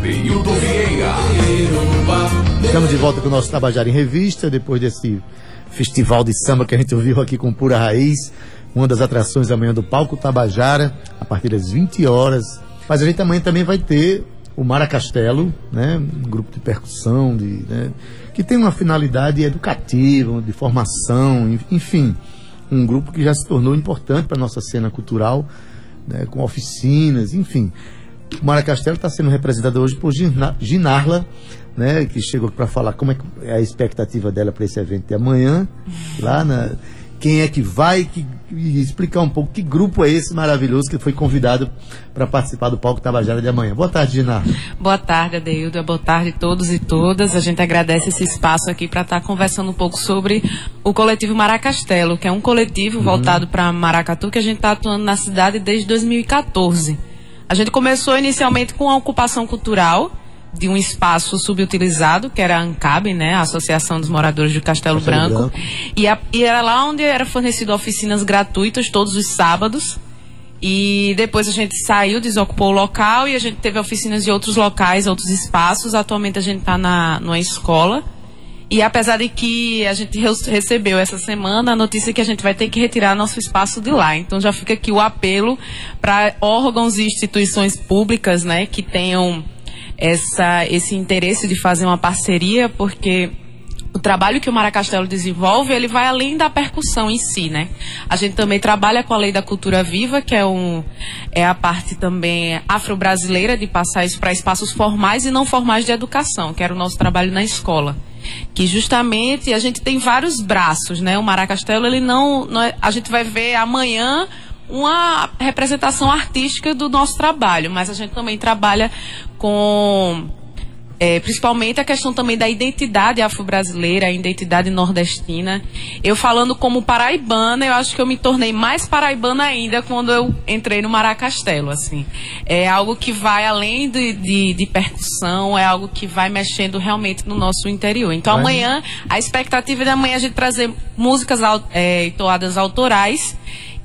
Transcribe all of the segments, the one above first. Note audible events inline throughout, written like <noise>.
Vieira. Estamos de volta com o nosso Tabajara em Revista, depois desse festival de samba que a gente ouviu aqui com Pura Raiz. Uma das atrações amanhã do Palco Tabajara, a partir das 20 horas. Mas a gente amanhã também vai ter o Mara Castelo, né? um grupo de percussão, de, né? que tem uma finalidade educativa, de formação, enfim. Um grupo que já se tornou importante para a nossa cena cultural, né? com oficinas, enfim. O Mara Castelo está sendo representado hoje por Ginarla, né, que chegou para falar como é, é a expectativa dela para esse evento de amanhã, lá na quem é que vai que, e explicar um pouco que grupo é esse maravilhoso que foi convidado para participar do Palco Tabajara de amanhã. Boa tarde, Gina. Boa tarde, Adeildo. Boa tarde a todos e todas. A gente agradece esse espaço aqui para estar tá conversando um pouco sobre o coletivo Maracastelo, que é um coletivo uhum. voltado para Maracatu que a gente está atuando na cidade desde 2014. A gente começou inicialmente com a ocupação cultural de um espaço subutilizado, que era a ANCAB, né, a Associação dos Moradores do Castelo, Castelo Branco, Branco. E, a, e, era lá onde era fornecido oficinas gratuitas todos os sábados. E depois a gente saiu, desocupou o local e a gente teve oficinas de outros locais, outros espaços. Atualmente a gente está numa escola. E apesar de que a gente recebeu essa semana a notícia que a gente vai ter que retirar nosso espaço de lá. Então já fica aqui o apelo para órgãos e instituições públicas, né, que tenham essa, esse interesse de fazer uma parceria, porque o trabalho que o Maracastelo desenvolve, ele vai além da percussão em si, né? A gente também trabalha com a lei da cultura viva, que é, um, é a parte também afro-brasileira de passar isso para espaços formais e não formais de educação, que era o nosso trabalho na escola. Que justamente a gente tem vários braços, né? O Maracastelo, ele não, não é, a gente vai ver amanhã uma representação artística do nosso trabalho, mas a gente também trabalha com é, principalmente a questão também da identidade afro-brasileira, a identidade nordestina. Eu falando como paraibana, eu acho que eu me tornei mais paraibana ainda quando eu entrei no Maracastelo, assim. É algo que vai além de, de, de percussão, é algo que vai mexendo realmente no nosso interior. Então vai. amanhã, a expectativa é de amanhã a gente trazer músicas é, toadas autorais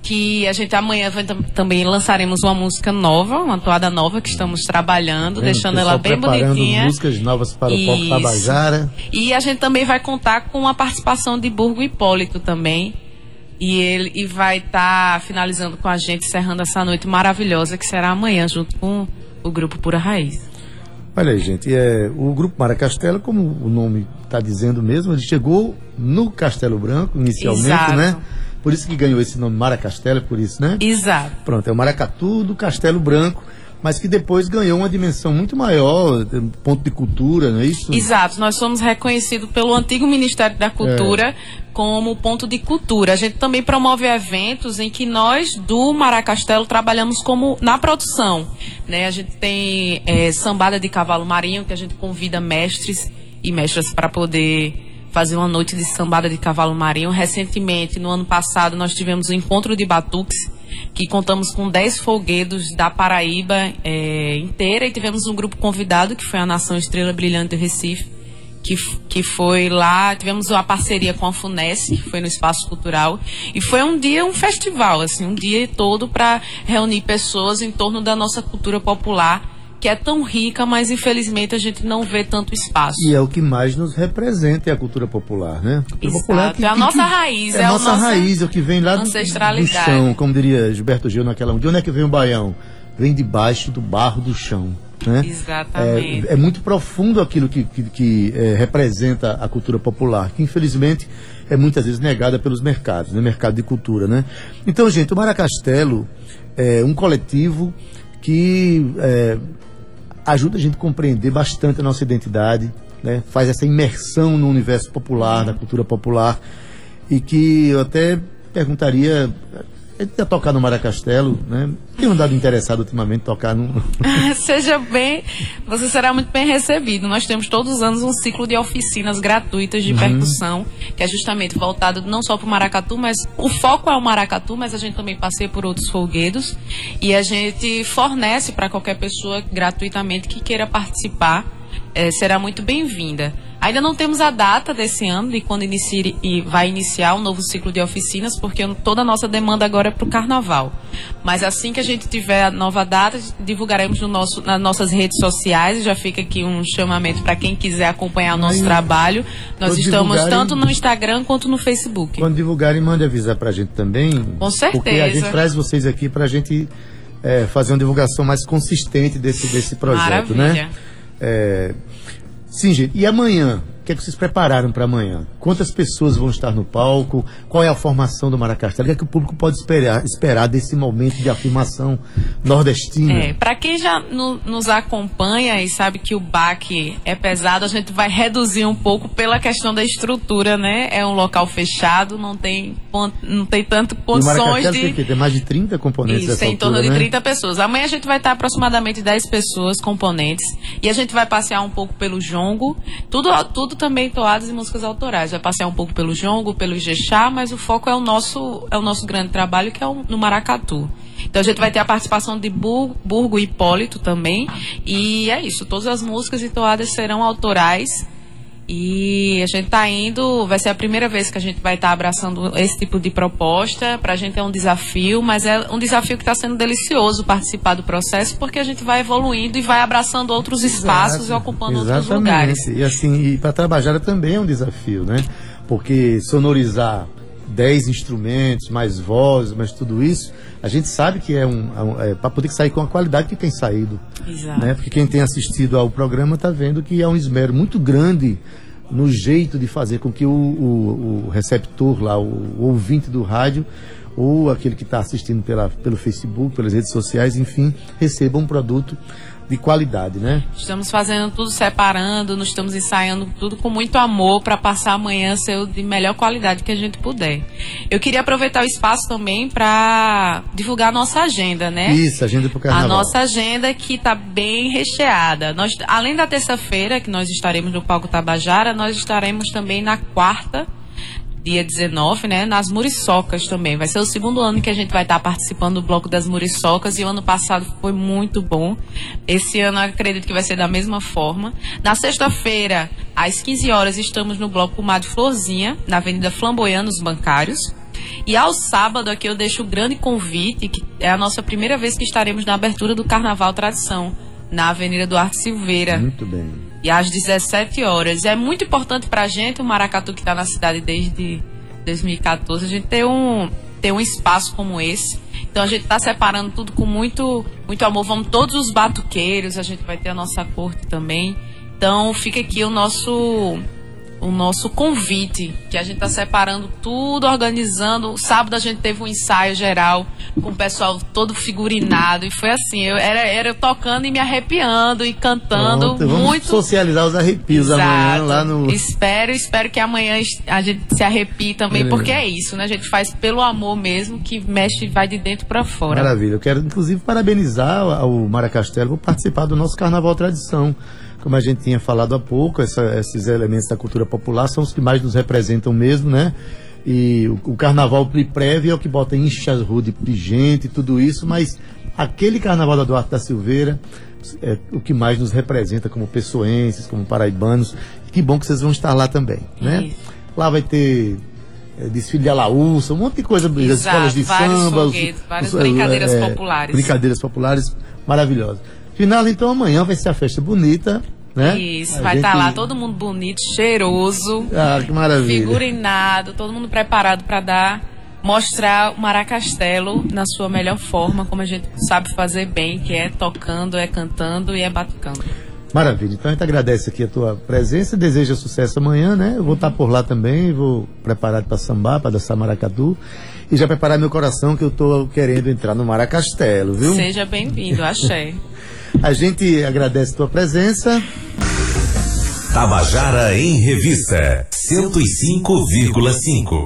que a gente amanhã vai, também lançaremos uma música nova, uma toada nova que estamos trabalhando, é, deixando ela bem bonitinha. músicas novas para o Palco Tabajara. E a gente também vai contar com a participação de Burgo Hipólito também. E ele e vai estar tá finalizando com a gente, encerrando essa noite maravilhosa que será amanhã, junto com o grupo Pura Raiz. Olha aí, gente, é, o Grupo Mara Castelo, como o nome está dizendo mesmo, ele chegou no Castelo Branco, inicialmente, Exato. né? Por isso que ganhou esse nome Maracastelo, é por isso, né? Exato. Pronto, é o Maracatu do Castelo Branco, mas que depois ganhou uma dimensão muito maior, ponto de cultura, não é isso? Exato, nós somos reconhecidos pelo antigo Ministério da Cultura é. como ponto de cultura. A gente também promove eventos em que nós do Maracastelo trabalhamos como na produção. Né? A gente tem é, sambada de cavalo marinho, que a gente convida mestres e mestras para poder fazer uma noite de sambada de cavalo marinho. Recentemente, no ano passado, nós tivemos o encontro de batuques, que contamos com 10 folguedos da Paraíba é, inteira. E tivemos um grupo convidado, que foi a Nação Estrela Brilhante do Recife, que, que foi lá, tivemos uma parceria com a FUNESC, foi no Espaço Cultural, e foi um dia, um festival, assim, um dia todo para reunir pessoas em torno da nossa cultura popular que é tão rica, mas infelizmente a gente não vê tanto espaço. E é o que mais nos representa é a cultura popular, né? A cultura popular que, é a nossa que, raiz, é, é a nossa raiz, é o que vem lá do, do chão, como diria Gilberto Gil naquela. De onde é que vem o baião? Vem debaixo do barro do chão. Né? Exatamente. É, é, muito profundo aquilo que, que, que é, representa a cultura popular, que infelizmente é muitas vezes negada pelos mercados, né? mercado de cultura. Né? Então, gente, o Maracastelo é um coletivo que é, ajuda a gente a compreender bastante a nossa identidade, né? faz essa imersão no universo popular, na cultura popular, e que eu até perguntaria ele ia tocar no Maracastelo, né? Tem andado interessado ultimamente tocar no. <laughs> Seja bem, você será muito bem recebido. Nós temos todos os anos um ciclo de oficinas gratuitas de uhum. percussão, que é justamente voltado não só para o maracatu, mas o foco é o maracatu, mas a gente também passeia por outros folguedos e a gente fornece para qualquer pessoa gratuitamente que queira participar. É, será muito bem-vinda. Ainda não temos a data desse ano de quando inicia e vai iniciar um novo ciclo de oficinas, porque toda a nossa demanda agora é para o carnaval. Mas assim que a gente tiver a nova data, divulgaremos no nosso, nas nossas redes sociais. Já fica aqui um chamamento para quem quiser acompanhar o nosso Aí, trabalho. Nós estamos tanto no Instagram quanto no Facebook. Quando divulgarem, mande avisar para a gente também. Com certeza. Porque a gente traz vocês aqui para a gente é, fazer uma divulgação mais consistente desse, desse projeto, né? Maravilha. né? É, Sim, gente. E amanhã? O que, é que vocês prepararam para amanhã? Quantas pessoas vão estar no palco? Qual é a formação do Maracastelo? O que, é que o público pode esperar, esperar desse momento de afirmação nordestina? É, para quem já no, nos acompanha e sabe que o baque é pesado, a gente vai reduzir um pouco pela questão da estrutura, né? É um local fechado, não tem, não tem tanto condições de... Tem, tem mais de 30 componentes Isso, tem em torno de 30 pessoas. Amanhã a gente vai estar aproximadamente 10 pessoas, componentes, e a gente vai passear um pouco pelo jongo, tudo, tudo também toadas e músicas autorais. Vai passear um pouco pelo jongo, pelo Ijexá, mas o foco é o nosso, é o nosso grande trabalho, que é o, no Maracatu. Então a gente vai ter a participação de Burgo, Burgo Hipólito também. E é isso, todas as músicas e toadas serão autorais e a gente está indo, vai ser a primeira vez que a gente vai estar tá abraçando esse tipo de proposta. Para a gente é um desafio, mas é um desafio que está sendo delicioso participar do processo, porque a gente vai evoluindo e vai abraçando outros espaços Exato, e ocupando exatamente. outros lugares. E assim, e para trabalhar também é um desafio, né? Porque sonorizar 10 instrumentos, mais vozes, mais tudo isso, a gente sabe que é um, é, é para poder sair com a qualidade que tem saído. Exato. Né? Porque quem tem assistido ao programa está vendo que é um esmero muito grande no jeito de fazer com que o, o, o receptor lá, o, o, ouvinte do rádio, ou aquele que está assistindo pela, pelo Facebook, pelas redes sociais, enfim, receba um produto de qualidade, né? Estamos fazendo tudo separando, nós estamos ensaiando tudo com muito amor para passar amanhã ser de melhor qualidade que a gente puder. Eu queria aproveitar o espaço também para divulgar a nossa agenda, né? Isso, agenda para o carnaval. A nossa agenda que está bem recheada. Nós, além da terça-feira, que nós estaremos no Palco Tabajara, nós estaremos também na quarta dia 19, né, nas Muriçocas também. Vai ser o segundo ano que a gente vai estar participando do Bloco das Muriçocas e o ano passado foi muito bom. Esse ano acredito que vai ser da mesma forma. Na sexta-feira, às 15 horas, estamos no Bloco Comadre Florzinha, na Avenida Flamboyant, nos Bancários. E ao sábado aqui eu deixo o grande convite, que é a nossa primeira vez que estaremos na abertura do Carnaval Tradição, na Avenida Duarte Silveira. Muito bem e às 17 horas. É muito importante para a gente, o Maracatu que está na cidade desde 2014, a gente ter um, ter um espaço como esse. Então a gente está separando tudo com muito, muito amor. Vamos todos os batuqueiros, a gente vai ter a nossa corte também. Então fica aqui o nosso o nosso convite, que a gente está separando tudo, organizando. Sábado a gente teve um ensaio geral com o pessoal todo figurinado e foi assim, eu era, era tocando e me arrepiando e cantando Pronto, muito. socializar os arrepios Exato. amanhã lá no. Espero, espero que amanhã a gente se arrepie também, porque é isso, né? A gente faz pelo amor mesmo que mexe e vai de dentro para fora. Maravilha. Eu quero inclusive parabenizar o Maracastelo por participar do nosso Carnaval Tradição como a gente tinha falado há pouco, essa, esses elementos da cultura popular são os que mais nos representam mesmo, né? E o, o carnaval prévio é o que bota inchas rude de gente e tudo isso, mas aquele carnaval da Duarte da Silveira é o que mais nos representa como pessoenses, como paraibanos. Que bom que vocês vão estar lá também, né? Isso. Lá vai ter é, desfile de alaúça, um monte de coisa, Exato, escolas de samba, várias brincadeiras é, populares. Brincadeiras populares maravilhosas. Final, então, amanhã vai ser a festa bonita. Né? Isso, a vai estar gente... tá lá todo mundo bonito, cheiroso. Ah, que maravilha. Figurinado, todo mundo preparado para dar, mostrar o Maracastelo na sua melhor forma, como a gente sabe fazer bem, que é tocando, é cantando e é batucando. Maravilha. Então a gente agradece aqui a tua presença, deseja sucesso amanhã, né? Eu vou estar por lá também, vou preparado para sambar, para dançar maracatu e já preparar meu coração que eu estou querendo entrar no Maracastelo, viu? Seja bem-vindo, <laughs> achei. A gente agradece a tua presença. Tabajara em Revista 105,5